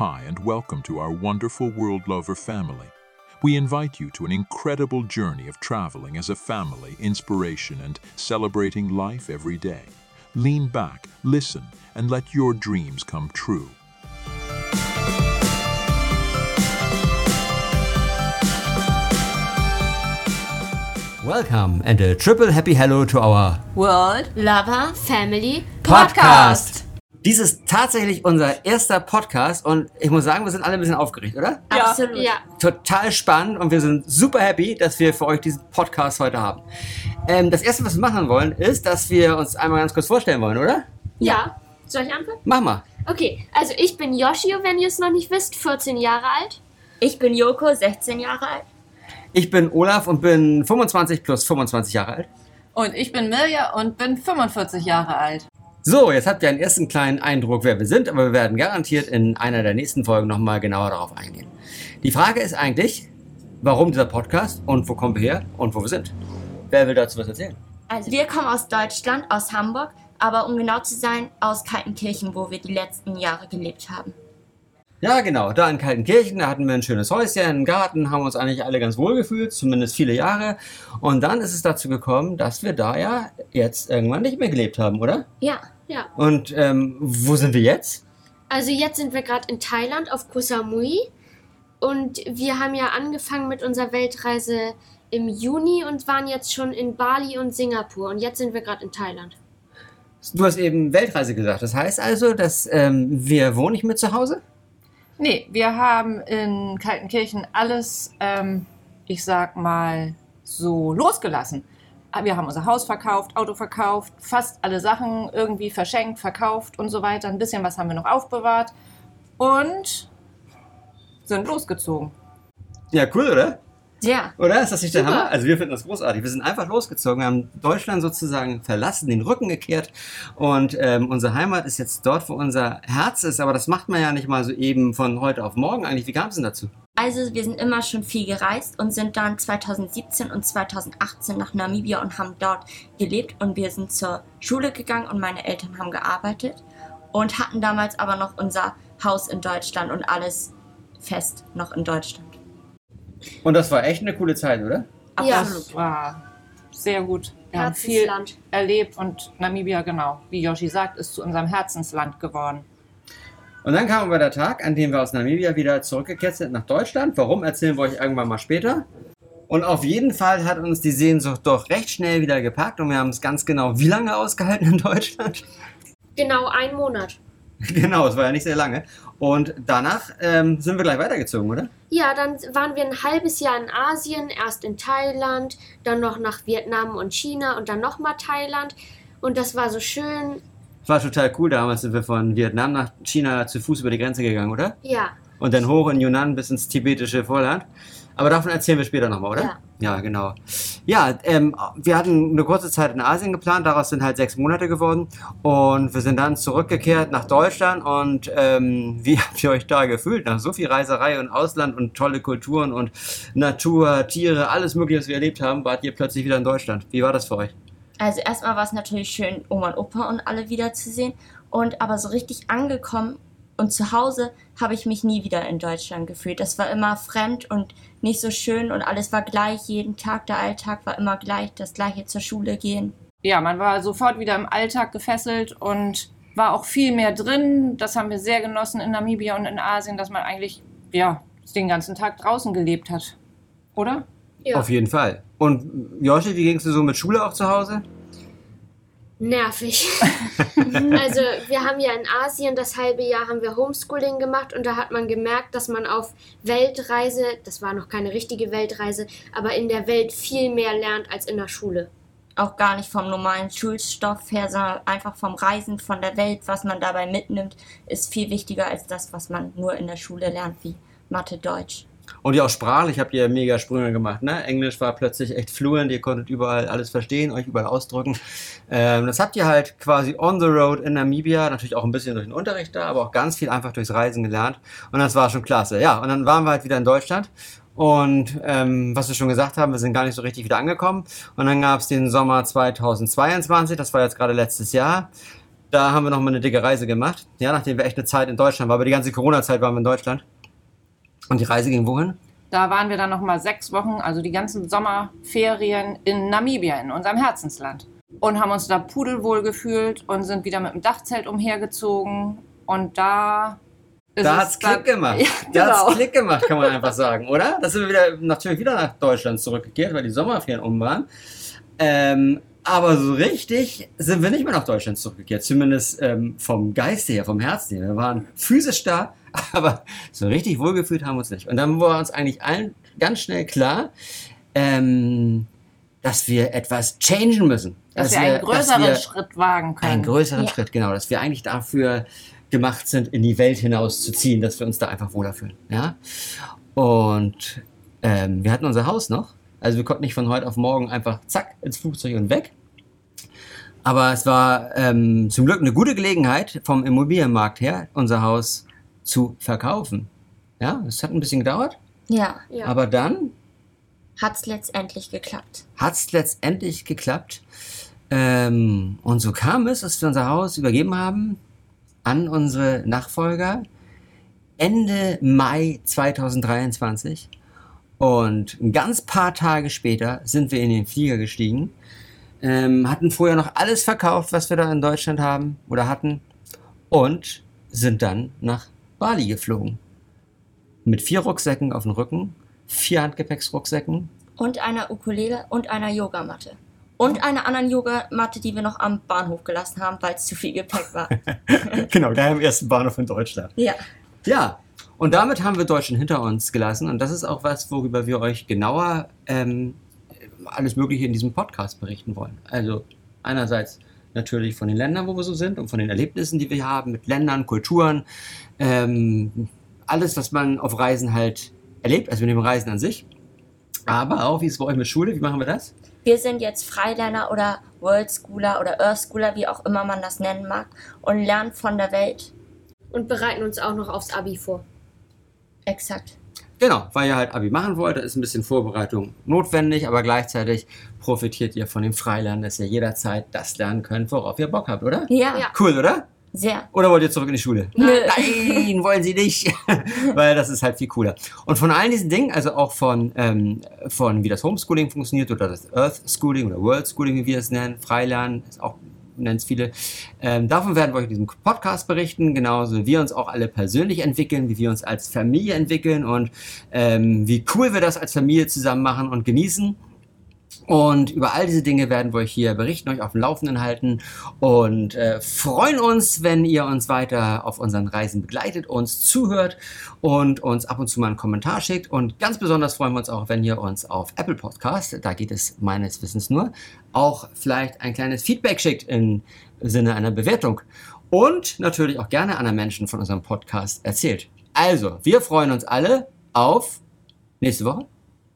Hi, and welcome to our wonderful World Lover family. We invite you to an incredible journey of traveling as a family, inspiration, and celebrating life every day. Lean back, listen, and let your dreams come true. Welcome and a triple happy hello to our World Lover Family Podcast. Dies ist tatsächlich unser erster Podcast und ich muss sagen, wir sind alle ein bisschen aufgeregt, oder? Ja. Absolut. Ja. Total spannend und wir sind super happy, dass wir für euch diesen Podcast heute haben. Ähm, das erste, was wir machen wollen, ist, dass wir uns einmal ganz kurz vorstellen wollen, oder? Ja. Soll ich anfangen? Mach mal. Okay, also ich bin Yoshio, wenn ihr es noch nicht wisst, 14 Jahre alt. Ich bin Joko, 16 Jahre alt. Ich bin Olaf und bin 25 plus 25 Jahre alt. Und ich bin Mirja und bin 45 Jahre alt. So, jetzt habt ihr einen ersten kleinen Eindruck, wer wir sind, aber wir werden garantiert in einer der nächsten Folgen nochmal genauer darauf eingehen. Die Frage ist eigentlich, warum dieser Podcast und wo kommen wir her und wo wir sind? Wer will dazu was erzählen? Also wir kommen aus Deutschland, aus Hamburg, aber um genau zu sein, aus Kaltenkirchen, wo wir die letzten Jahre gelebt haben. Ja, genau, da in Kaltenkirchen, da hatten wir ein schönes Häuschen, einen Garten, haben uns eigentlich alle ganz wohl gefühlt, zumindest viele Jahre. Und dann ist es dazu gekommen, dass wir da ja jetzt irgendwann nicht mehr gelebt haben, oder? Ja, Ja. Und ähm, wo sind wir jetzt? Also jetzt sind wir gerade in Thailand auf Koh Samui und wir haben ja angefangen mit unserer Weltreise im Juni und waren jetzt schon in Bali und Singapur und jetzt sind wir gerade in Thailand. Du hast eben Weltreise gesagt. Das heißt also, dass ähm, wir wohnen nicht mehr zu Hause? Nee, wir haben in Kaltenkirchen alles, ähm, ich sag mal, so losgelassen. Wir haben unser Haus verkauft, Auto verkauft, fast alle Sachen irgendwie verschenkt, verkauft und so weiter. Ein bisschen was haben wir noch aufbewahrt und sind losgezogen. Ja, cool, oder? Ja. Oder? Ist das nicht der Super. Hammer? Also wir finden das großartig. Wir sind einfach losgezogen, wir haben Deutschland sozusagen verlassen, den Rücken gekehrt und ähm, unsere Heimat ist jetzt dort, wo unser Herz ist. Aber das macht man ja nicht mal so eben von heute auf morgen eigentlich. Wie kam es denn dazu? Also wir sind immer schon viel gereist und sind dann 2017 und 2018 nach Namibia und haben dort gelebt und wir sind zur Schule gegangen und meine Eltern haben gearbeitet und hatten damals aber noch unser Haus in Deutschland und alles fest noch in Deutschland. Und das war echt eine coole Zeit, oder? Ja. Das war sehr gut. Wir haben viel Herzensland. erlebt und Namibia, genau, wie Yoshi sagt, ist zu unserem Herzensland geworden. Und dann kam aber der Tag, an dem wir aus Namibia wieder zurückgekehrt sind nach Deutschland. Warum, erzählen wir euch irgendwann mal später. Und auf jeden Fall hat uns die Sehnsucht doch recht schnell wieder gepackt und wir haben es ganz genau wie lange ausgehalten in Deutschland? Genau ein Monat. genau, es war ja nicht sehr lange. Und danach ähm, sind wir gleich weitergezogen, oder? Ja, dann waren wir ein halbes Jahr in Asien, erst in Thailand, dann noch nach Vietnam und China und dann nochmal Thailand. Und das war so schön. War total cool. Damals sind wir von Vietnam nach China zu Fuß über die Grenze gegangen, oder? Ja, Und dann hoch in Yunnan bis ins tibetische Vorland. Aber davon erzählen wir später nochmal, oder? Ja. Ja, genau. Ja, ähm, wir hatten eine kurze Zeit in Asien geplant, daraus sind halt sechs Monate geworden. Und wir sind dann zurückgekehrt nach Deutschland. Und ähm, wie habt ihr euch da gefühlt? Nach so viel Reiserei und Ausland und tolle Kulturen und Natur, Tiere, alles Mögliche, was wir erlebt haben, wart ihr plötzlich wieder in Deutschland. Wie war das für euch? Also erstmal war es natürlich schön, Oma und Opa und alle wiederzusehen. Und aber so richtig angekommen und zu Hause habe ich mich nie wieder in Deutschland gefühlt. Das war immer fremd und nicht so schön und alles war gleich jeden Tag. Der Alltag war immer gleich, das gleiche zur Schule gehen. ja, man war sofort wieder im Alltag gefesselt und war auch viel mehr drin. Das haben wir sehr genossen in Namibia und in Asien, dass man eigentlich ja den ganzen Tag draußen gelebt hat. Oder? ja. Auf jeden Fall. Und Joshi, wie ging es dir so mit Schule auch zu Hause? Nervig. also wir haben ja in Asien das halbe Jahr haben wir Homeschooling gemacht und da hat man gemerkt, dass man auf Weltreise, das war noch keine richtige Weltreise, aber in der Welt viel mehr lernt als in der Schule. Auch gar nicht vom normalen Schulstoff her, sondern einfach vom Reisen, von der Welt, was man dabei mitnimmt, ist viel wichtiger als das, was man nur in der Schule lernt, wie Mathe, Deutsch. Und ja auch sprachlich habt ihr mega Sprünge gemacht, ne? Englisch war plötzlich echt fluent, ihr konntet überall alles verstehen, euch überall ausdrücken. Ähm, das habt ihr halt quasi on the road in Namibia, natürlich auch ein bisschen durch den Unterricht da, aber auch ganz viel einfach durchs Reisen gelernt. Und das war schon klasse. Ja, und dann waren wir halt wieder in Deutschland. Und ähm, was wir schon gesagt haben, wir sind gar nicht so richtig wieder angekommen. Und dann gab es den Sommer 2022, das war jetzt gerade letztes Jahr. Da haben wir nochmal eine dicke Reise gemacht. Ja, nachdem wir echt eine Zeit in Deutschland waren. Aber die ganze Corona-Zeit waren wir in Deutschland. Und die Reise ging wohin? Da waren wir dann noch mal sechs Wochen, also die ganzen Sommerferien in Namibia, in unserem Herzensland. Und haben uns da pudelwohl gefühlt und sind wieder mit dem Dachzelt umhergezogen. Und da ist Da es hat's Klick gemacht. Ja, Da hat's genau. Klick gemacht, kann man einfach sagen, oder? Da sind wir wieder, natürlich wieder nach Deutschland zurückgekehrt, weil die Sommerferien um waren. Ähm, aber so richtig sind wir nicht mehr nach Deutschland zurückgekehrt. Zumindest ähm, vom Geiste her, vom Herzen her. Wir waren physisch da, aber so richtig wohlgefühlt haben wir uns nicht. Und dann war uns eigentlich allen ganz schnell klar, ähm, dass wir etwas changen müssen. Dass, wir einen größeren wir- Schritt wagen können. einen größeren Ja. Schritt, genau, dass wir eigentlich dafür gemacht sind, in die Welt hinaus zu ziehen, dass wir uns da einfach wohler fühlen. Ja? Und ähm, wir hatten unser Haus noch, also wir konnten nicht von heute auf morgen einfach zack ins Flugzeug und weg. Aber es war ähm, zum Glück eine gute Gelegenheit, vom Immobilienmarkt her unser Haus zu verkaufen. Ja, es hat ein bisschen gedauert, Ja, Ja. aber dann hat's letztendlich geklappt. hat es letztendlich geklappt. Ähm, und so kam es, dass wir unser Haus übergeben haben an unsere Nachfolger Ende Mai 2023. Und ein ganz paar Tage später sind wir in den Flieger gestiegen, ähm, hatten vorher noch alles verkauft, was wir da in Deutschland haben oder hatten und sind dann nach Bali geflogen. Mit vier Rucksäcken auf dem Rücken, vier Handgepäcksrucksäcken Und einer Ukulele und einer Yogamatte. Und einer anderen Yogamatte, die wir noch am Bahnhof gelassen haben, weil es zu viel Gepäck war. genau, da am ersten Bahnhof in Deutschland. ja. Ja, und damit haben wir Deutschland hinter uns gelassen. Und das ist auch was, worüber wir euch genauer ähm, alles Mögliche in diesem Podcast berichten wollen. Also einerseits natürlich von den Ländern, wo wir so sind und von den Erlebnissen, die wir haben mit Ländern, Kulturen, ähm, alles, was man auf Reisen halt erlebt, also mit dem Reisen an sich. Aber auch, wie ist es bei euch mit Schule? Wie machen wir das? Wir sind jetzt Freilerner oder World Schooler oder Earth Schooler, wie auch immer man das nennen mag, und lernen von der Welt. Und bereiten uns auch noch aufs Abi vor. Exakt. Genau, weil ihr halt Abi machen wollt, da ist ein bisschen Vorbereitung notwendig, aber gleichzeitig profitiert ihr von dem Freilernen, dass ihr jederzeit das lernen könnt, worauf ihr Bock habt, oder? Ja, Ja. Cool, oder? sehr. Oder wollt ihr zurück in die Schule? Nö. Nein, wollen sie nicht. Weil das ist halt viel cooler. Und von all diesen Dingen, also auch von, ähm, von wie das Homeschooling funktioniert oder das Earth Schooling oder World Schooling, wie wir es nennen, Freilernen, ist auch nennen es viele. Ähm, davon werden wir euch in diesem Podcast berichten, genauso wie wir uns auch alle persönlich entwickeln, wie wir uns als Familie entwickeln und ähm, wie cool wir das als Familie zusammen machen und genießen. Und über all diese Dinge werden wir euch hier berichten, euch auf dem Laufenden halten und äh, freuen uns, wenn ihr uns weiter auf unseren Reisen begleitet, uns zuhört und uns ab und zu mal einen Kommentar schickt. Und ganz besonders freuen wir uns auch, wenn ihr uns auf Apple Podcast, da geht es meines Wissens nur, auch vielleicht ein kleines Feedback schickt im Sinne einer Bewertung. Und natürlich auch gerne anderen Menschen von unserem Podcast erzählt. Also, wir freuen uns alle auf nächste Woche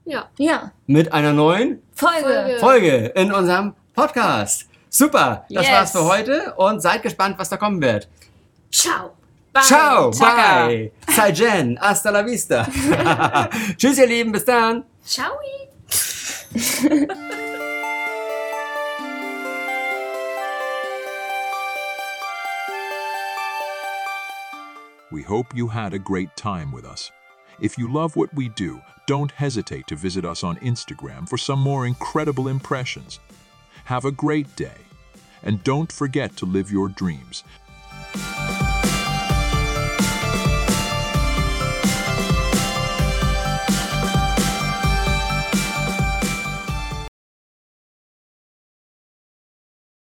Ja. Ja. mit einer neuen Folge. Folge. Folge in unserem Podcast. Super, das Yes. war's für heute und seid gespannt, was da kommen wird. Ciao. Bye. Ciao, Chaka. bye, Sai Jen, hasta la vista. Tschüss, ihr Lieben, bis dann. Ciao. We hope you had a great time with us. If you love what we do, don't hesitate to visit us on Instagram for some more incredible impressions. Have a great day. And don't forget to live your dreams